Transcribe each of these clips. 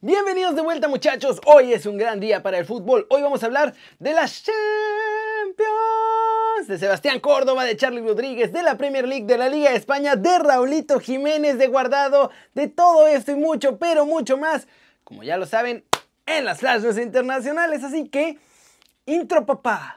Bienvenidos de vuelta muchachos, hoy es un gran día para el fútbol, hoy vamos a hablar de la Champions, de Sebastián Córdoba, de Charlie Rodríguez, de la Premier League, de la Liga de España, de Raulito Jiménez, de Guardado, de todo esto y mucho, pero mucho más, como ya lo saben, en las flashes internacionales, así que, intro papá.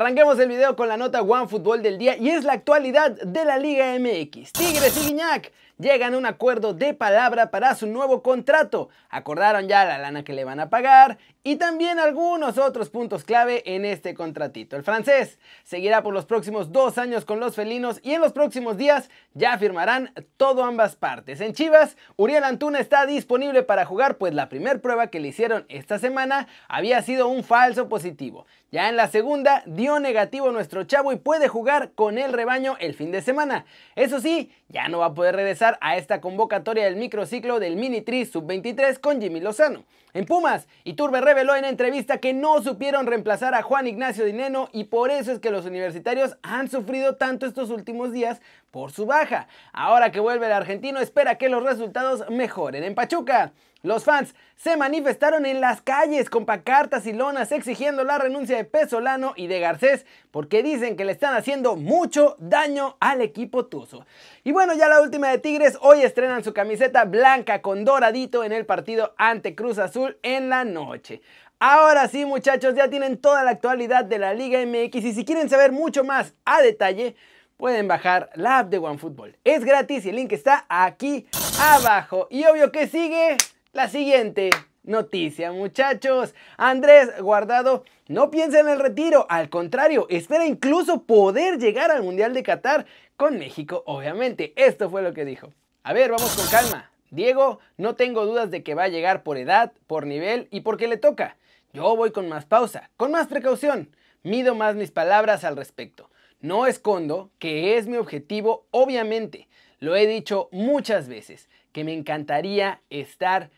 Arranquemos el video con la nota One Fútbol del día y es la actualidad de la Liga MX. Tigres y Guiñac llegan a un acuerdo de palabra para su nuevo contrato. Acordaron ya la lana que le van a pagar y también algunos otros puntos clave en este contratito. El francés seguirá por los próximos dos años con los felinos y en los próximos días ya firmarán todo ambas partes. En Chivas, Uriel Antuna está disponible para jugar, pues la primera prueba que le hicieron esta semana había sido un falso positivo. Ya en la segunda dio negativo nuestro chavo y puede jugar con el rebaño el fin de semana. Eso sí, ya no va a poder regresar a esta convocatoria del microciclo del Mini Tri Sub-23 con Jimmy Lozano. En Pumas, Iturbe reveló en entrevista que no supieron reemplazar a Juan Ignacio Dineno y por eso es que los universitarios han sufrido tanto estos últimos días por su baja. Ahora que vuelve el argentino, espera que los resultados mejoren. En Pachuca, los fans se manifestaron en las calles con pacartas y lonas exigiendo la renuncia de Pesolano y de Garcés porque dicen que le están haciendo mucho daño al equipo tuzo. Y bueno, ya la última de Tigres, hoy estrenan su camiseta blanca con doradito en el partido ante Cruz Azul en la noche. Ahora sí muchachos, ya tienen toda la actualidad de la Liga MX y si quieren saber mucho más a detalle, pueden bajar la app de OneFootball. Es gratis y el link está aquí abajo. Y obvio que sigue la siguiente noticia, muchachos. Andrés Guardado no piensa en el retiro, al contrario, espera incluso poder llegar al Mundial de Qatar con México, obviamente. Esto fue lo que dijo. A ver, vamos con calma. Diego, no tengo dudas de que va a llegar por edad, por nivel y porque le toca. Yo voy con más pausa, con más precaución. Mido más mis palabras al respecto. No escondo que es mi objetivo, obviamente. Lo he dicho muchas veces, que me encantaría estar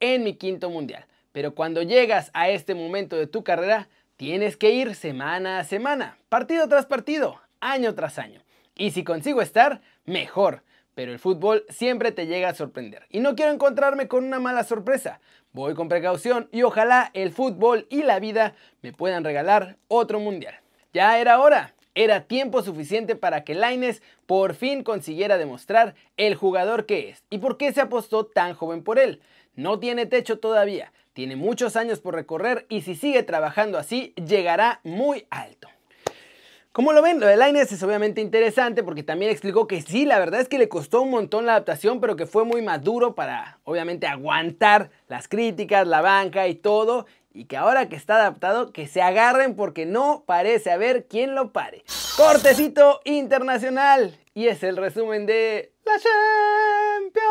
en mi quinto mundial. Pero cuando llegas a este momento de tu carrera, tienes que ir semana a semana, partido tras partido, año tras año. Y si consigo estar, mejor. Pero el fútbol siempre te llega a sorprender. Y no quiero encontrarme con una mala sorpresa. Voy con precaución y ojalá el fútbol y la vida me puedan regalar otro mundial. Ya era hora. Era tiempo suficiente para que Laines por fin consiguiera demostrar el jugador que es y por qué se apostó tan joven por él. No tiene techo todavía, tiene muchos años por recorrer y si sigue trabajando así, llegará muy alto. Como lo ven, lo de Lainez es obviamente interesante porque también explicó que sí, la verdad es que le costó un montón la adaptación, pero que fue muy maduro para obviamente aguantar las críticas, la banca y todo. Y que ahora que está adaptado, que se agarren porque no parece haber quien lo pare. Cortecito internacional. Y es el resumen de la Champions.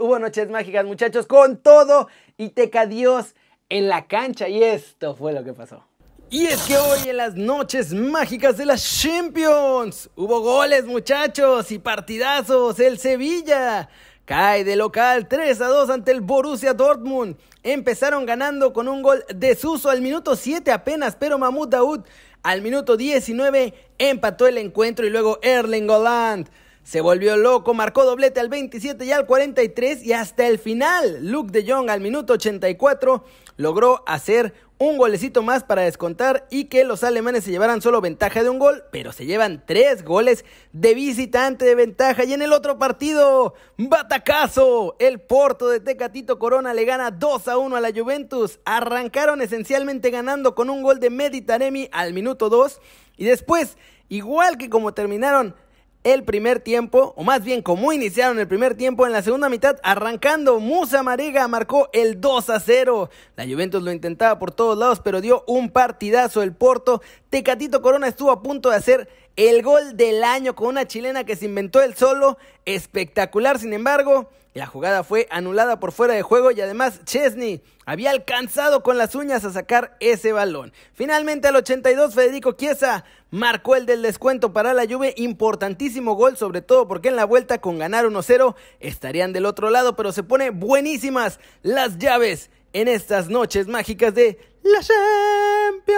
Hubo noches mágicas, muchachos, con todo y teca Dios en la cancha. Y esto fue lo que pasó. Y es que hoy en las noches mágicas de las Champions hubo goles, muchachos, y partidazos. El Sevilla cae de local 3 a 2 ante el Borussia Dortmund. Empezaron ganando con un gol de Suso al minuto 7 apenas, pero Mahmoud Daoud al minuto 19 empató el encuentro y luego Erling Holland se volvió loco, marcó doblete al 27 y al 43 y hasta el final. Luke de Jong al minuto 84 logró hacer un golecito más para descontar y que los alemanes se llevaran solo ventaja de un gol, pero se llevan tres goles de visitante de ventaja. Y en el otro partido, batacazo, el Porto de Tecatito Corona le gana 2 a 1 a la Juventus. Arrancaron esencialmente ganando con un gol de Meditaremi al minuto 2 y después, igual que como terminaron el primer tiempo, o más bien como iniciaron el primer tiempo en la segunda mitad, arrancando Musa Marega marcó el 2 a 0. La Juventus lo intentaba por todos lados, pero dio un partidazo el Porto. Tecatito Corona estuvo a punto de hacer el gol del año con una chilena que se inventó el solo. Espectacular, sin embargo, La jugada fue anulada por fuera de juego y además Chesney había alcanzado con las uñas a sacar ese balón. Finalmente al 82 Federico Chiesa marcó el del descuento para la Juve, importantísimo gol, sobre todo porque en la vuelta con ganar 1-0 estarían del otro lado, pero se pone buenísimas las llaves en estas noches mágicas de la Champions.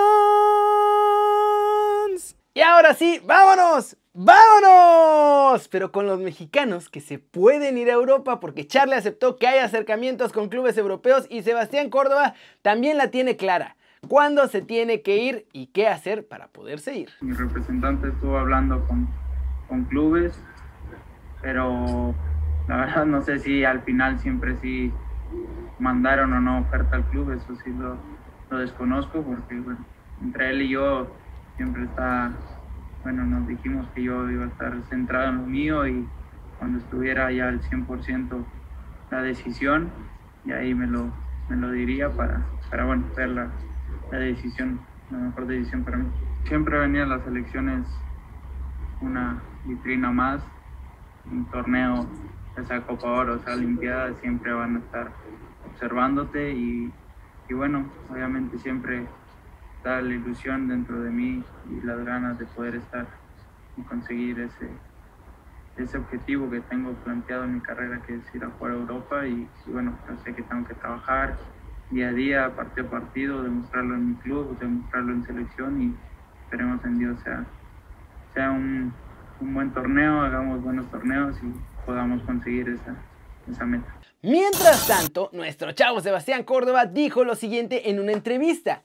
Ahora sí, vámonos, vámonos, pero con los mexicanos que se pueden ir a Europa porque Charlie aceptó que hay acercamientos con clubes europeos y Sebastián Córdoba también la tiene clara cuándo se tiene que ir y qué hacer para poderse ir. Mi representante estuvo hablando con, con clubes, pero la verdad no sé si al final siempre sí mandaron o no oferta al club, eso sí lo, lo desconozco porque entre él y yo siempre está, bueno, nos dijimos que yo iba a estar centrado en lo mío y cuando estuviera ya al 100% la decisión, y ahí me lo, me lo diría para, para bueno, ver la, la decisión, la mejor decisión para mí. Siempre venía las elecciones una vitrina más, un torneo, esa Copa Oro, esa Olimpiada, siempre van a estar observándote y, y bueno, obviamente siempre está la ilusión dentro de mí y las ganas de poder estar y conseguir ese, ese objetivo que tengo planteado en mi carrera, que es ir a jugar a Europa y, y bueno, yo sé que tengo que trabajar día a día, partido a partido, demostrarlo en mi club, demostrarlo en selección y esperemos en Dios sea, sea un, un buen torneo, hagamos buenos torneos y podamos conseguir esa, esa meta. Mientras tanto, nuestro chavo Sebastián Córdoba dijo lo siguiente en una entrevista.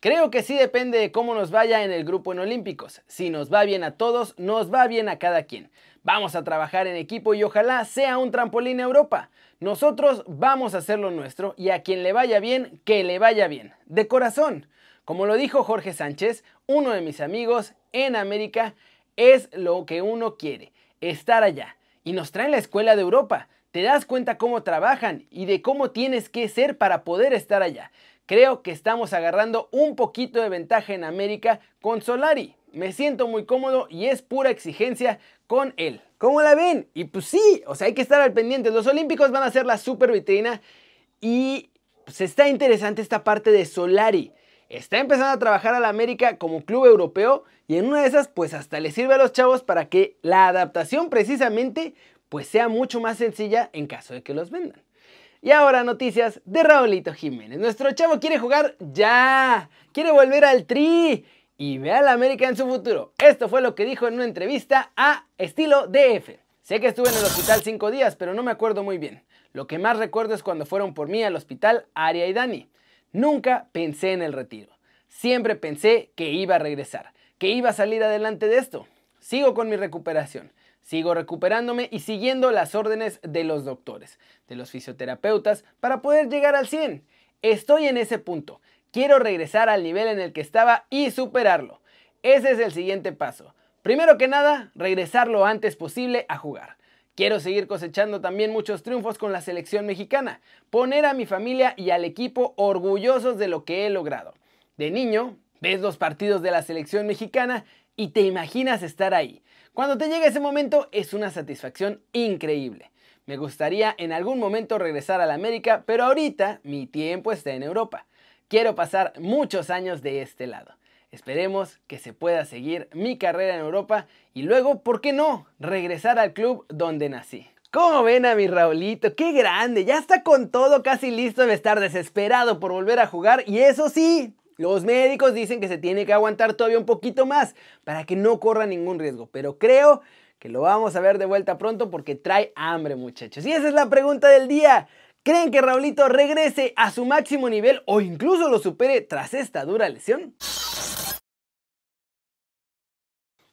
Creo que sí depende de cómo nos vaya en el grupo en Olímpicos. Si nos va bien a todos, nos va bien a cada quien. Vamos a trabajar en equipo y ojalá sea un trampolín a Europa. Nosotros vamos a hacer lo nuestro y a quien le vaya bien, que le vaya bien. De corazón. Como lo dijo Jorge Sánchez, uno de mis amigos en América, es lo que uno quiere, estar allá. Y nos traen la escuela de Europa. Te das cuenta cómo trabajan y de cómo tienes que ser para poder estar allá. Creo que estamos agarrando un poquito de ventaja en América con Solari. Me siento muy cómodo y es pura exigencia con él. ¿Cómo la ven? Y pues sí, o sea, hay que estar al pendiente. Los Olímpicos van a ser la super vitrina y pues está interesante esta parte de Solari. Está empezando a trabajar a la América como club europeo y en una de esas pues hasta le sirve a los chavos para que la adaptación precisamente pues sea mucho más sencilla en caso de que los vendan. Y ahora noticias de Raulito Jiménez. Nuestro chavo quiere jugar ya, quiere volver al tri y ve a la América en su futuro. Esto fue lo que dijo en una entrevista a Estilo DF. Sé que estuve en el hospital cinco días, pero no me acuerdo muy bien. Lo que más recuerdo es cuando fueron por mí al hospital Aria y Dani. Nunca pensé en el retiro. Siempre pensé que iba a regresar, que iba a salir adelante de esto. Sigo con mi recuperación. Sigo recuperándome y siguiendo las órdenes de los doctores, de los fisioterapeutas, para poder llegar al 100. Estoy en ese punto. Quiero regresar al nivel en el que estaba y superarlo. Ese es el siguiente paso. Primero que nada, regresar lo antes posible a jugar. Quiero seguir cosechando también muchos triunfos con la selección mexicana, poner a mi familia y al equipo orgullosos de lo que he logrado. De niño, ves los partidos de la selección mexicana y te imaginas estar ahí. Cuando te llega ese momento es una satisfacción increíble. Me gustaría en algún momento regresar a la América, pero ahorita mi tiempo está en Europa. Quiero pasar muchos años de este lado. Esperemos que se pueda seguir mi carrera en Europa y luego, ¿por qué no?, regresar al club donde nací. ¿Cómo ven a mi Raulito? ¡Qué grande! Ya está con todo casi listo de estar desesperado por volver a jugar y eso sí, los médicos dicen que se tiene que aguantar todavía un poquito más para que no corra ningún riesgo, pero creo que lo vamos a ver de vuelta pronto porque trae hambre muchachos. Y esa es la pregunta del día. ¿Creen que Raulito regrese a su máximo nivel o incluso lo supere tras esta dura lesión?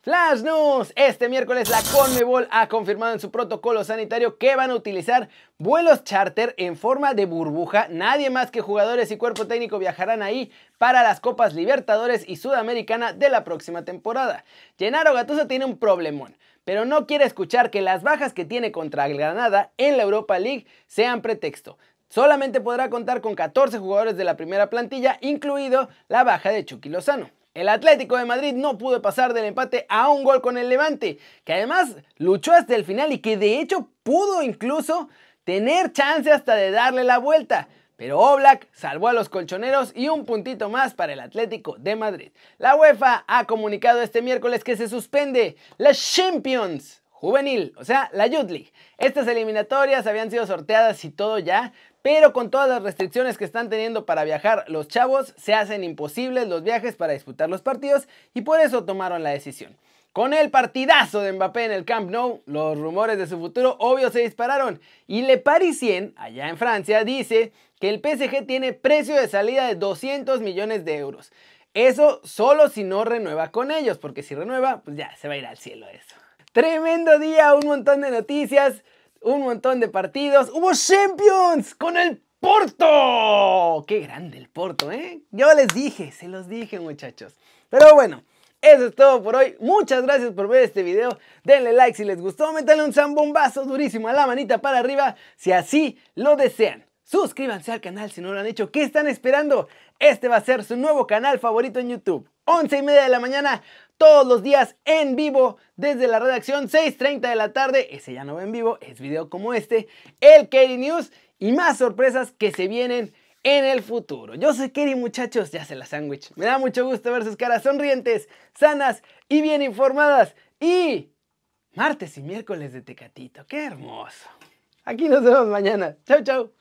Flash News. Este miércoles la Conmebol ha confirmado en su protocolo sanitario que van a utilizar vuelos charter en forma de burbuja. Nadie más que jugadores y cuerpo técnico viajarán ahí para las Copas Libertadores y Sudamericana de la próxima temporada. Gennaro Gattuso tiene un problemón pero no quiere escuchar que las bajas que tiene contra el Granada en la Europa League sean pretexto. Solamente podrá contar con 14 jugadores de la primera plantilla, incluido la baja de Chucky Lozano. El Atlético de Madrid no pudo pasar del empate a un gol con el Levante, que además luchó hasta el final y que de hecho pudo incluso tener chance hasta de darle la vuelta. Pero Oblak salvó a los colchoneros y un puntito más para el Atlético de Madrid. La UEFA ha comunicado este miércoles que se suspende la Champions juvenil, o sea, la Youth League. Estas eliminatorias habían sido sorteadas y todo ya, pero con todas las restricciones que están teniendo para viajar los chavos, se hacen imposibles los viajes para disputar los partidos y por eso tomaron la decisión. Con el partidazo de Mbappé en el Camp Nou, los rumores de su futuro obvio se dispararon y Le Parisien, allá en Francia, dice que el PSG tiene precio de salida de 200 millones de euros. Eso solo si no renueva con ellos, porque si renueva, pues ya se va a ir al cielo eso. Tremendo día, un montón de noticias, un montón de partidos. ¡Hubo Champions con el Porto! ¡Qué grande el Porto, eh! Yo les dije, se los dije, muchachos. Pero bueno, eso es todo por hoy. Muchas gracias por ver este video. Denle like si les gustó. Métanle un zambombazo durísimo a la manita para arriba si así lo desean. Suscríbanse al canal si no lo han hecho. ¿Qué están esperando? Este va a ser su nuevo canal favorito en YouTube. 11 y media de la mañana, todos los días en vivo desde la redacción 6.30 de la tarde. Ese ya no va en vivo, es video como este. El Kerry News y más sorpresas que se vienen en el futuro. Yo soy Kerry, muchachos, ya se la sándwich. Me da mucho gusto ver sus caras sonrientes, sanas y bien informadas. Y martes y miércoles de Tecatito, qué hermoso. Aquí nos vemos mañana. Chau, chau.